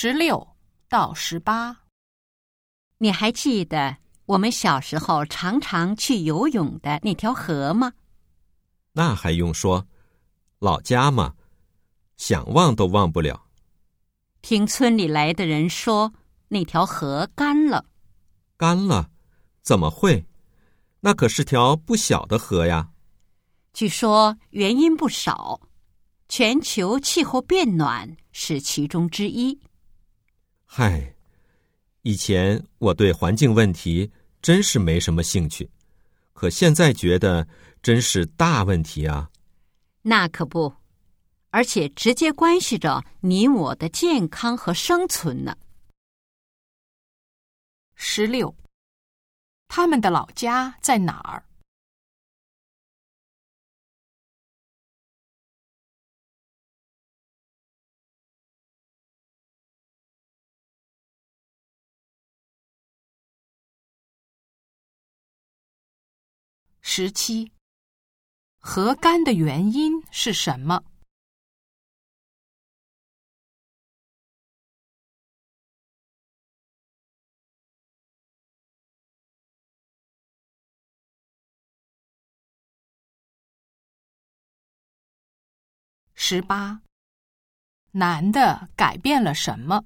十六到十八，你还记得我们小时候常常去游泳的那条河吗？那还用说，老家嘛，想忘都忘不了。听村里来的人说，那条河干了。干了？怎么会？那可是条不小的河呀。据说原因不少，全球气候变暖是其中之一。嗨，以前我对环境问题真是没什么兴趣，可现在觉得真是大问题啊！那可不，而且直接关系着你我的健康和生存呢。十六，他们的老家在哪儿？十七，河干的原因是什么？十八，男的改变了什么？